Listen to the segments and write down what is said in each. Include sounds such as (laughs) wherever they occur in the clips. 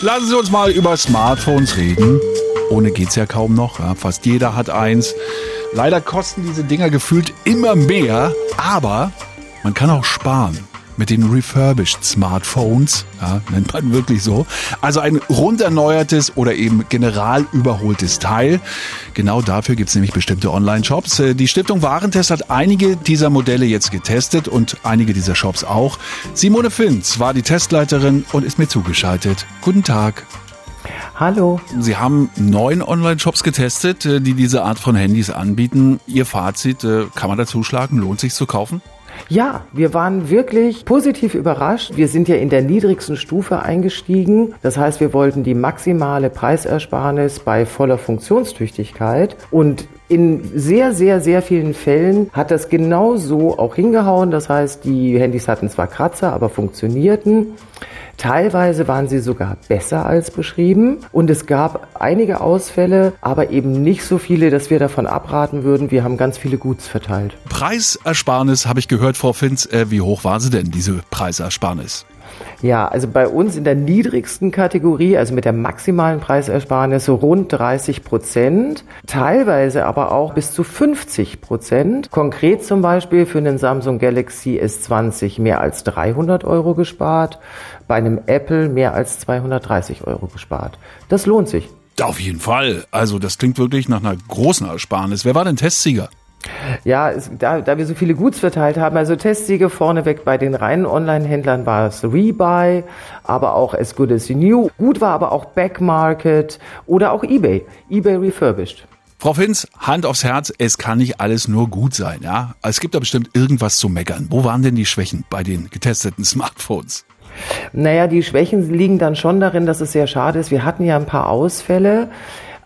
Lassen Sie uns mal über Smartphones reden. Ohne geht's ja kaum noch. Fast jeder hat eins. Leider kosten diese Dinger gefühlt immer mehr, aber man kann auch sparen mit den refurbished Smartphones, ja, nennt man wirklich so. Also ein rund erneuertes oder eben general überholtes Teil. Genau dafür gibt's nämlich bestimmte Online-Shops. Äh, die Stiftung Warentest hat einige dieser Modelle jetzt getestet und einige dieser Shops auch. Simone Finz war die Testleiterin und ist mir zugeschaltet. Guten Tag. Hallo. Sie haben neun Online-Shops getestet, äh, die diese Art von Handys anbieten. Ihr Fazit, äh, kann man da zuschlagen? Lohnt sich zu kaufen? Ja, wir waren wirklich positiv überrascht. Wir sind ja in der niedrigsten Stufe eingestiegen. Das heißt, wir wollten die maximale Preisersparnis bei voller Funktionstüchtigkeit und in sehr, sehr, sehr vielen Fällen hat das genau so auch hingehauen. Das heißt, die Handys hatten zwar Kratzer, aber funktionierten. Teilweise waren sie sogar besser als beschrieben und es gab einige Ausfälle, aber eben nicht so viele, dass wir davon abraten würden. Wir haben ganz viele Guts verteilt. Preisersparnis habe ich gehört, Frau Finz. Äh, wie hoch war sie denn, diese Preisersparnis? Ja, also bei uns in der niedrigsten Kategorie, also mit der maximalen Preisersparnis, so rund 30 Prozent, teilweise aber auch bis zu 50 Prozent. Konkret zum Beispiel für einen Samsung Galaxy S20 mehr als 300 Euro gespart, bei einem Apple mehr als 230 Euro gespart. Das lohnt sich. Auf jeden Fall. Also das klingt wirklich nach einer großen Ersparnis. Wer war denn Testsieger? Ja, es, da, da wir so viele Guts verteilt haben, also Testsiege vorneweg bei den reinen Online-Händlern war es Rebuy, aber auch As Good As New. Gut war aber auch Backmarket oder auch eBay, eBay Refurbished. Frau Finz, Hand aufs Herz, es kann nicht alles nur gut sein, ja? Es gibt da bestimmt irgendwas zu meckern. Wo waren denn die Schwächen bei den getesteten (laughs) Smartphones? Naja, die Schwächen liegen dann schon darin, dass es sehr schade ist. Wir hatten ja ein paar Ausfälle.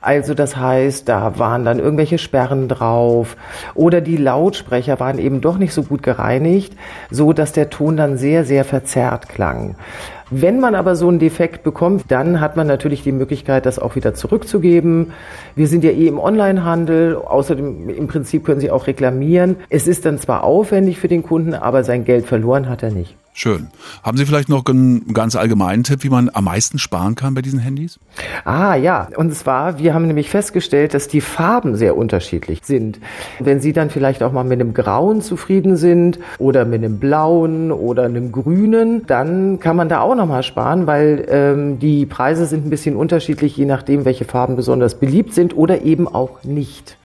Also das heißt, da waren dann irgendwelche Sperren drauf oder die Lautsprecher waren eben doch nicht so gut gereinigt, so dass der Ton dann sehr, sehr verzerrt klang. Wenn man aber so einen Defekt bekommt, dann hat man natürlich die Möglichkeit, das auch wieder zurückzugeben. Wir sind ja eh im Onlinehandel. Außerdem im Prinzip können Sie auch reklamieren. Es ist dann zwar aufwendig für den Kunden, aber sein Geld verloren hat er nicht. Schön. Haben Sie vielleicht noch einen ganz allgemeinen Tipp, wie man am meisten sparen kann bei diesen Handys? Ah ja, und zwar, wir haben nämlich festgestellt, dass die Farben sehr unterschiedlich sind. Wenn Sie dann vielleicht auch mal mit einem Grauen zufrieden sind oder mit einem Blauen oder einem Grünen, dann kann man da auch nochmal sparen, weil ähm, die Preise sind ein bisschen unterschiedlich, je nachdem, welche Farben besonders beliebt sind oder eben auch nicht.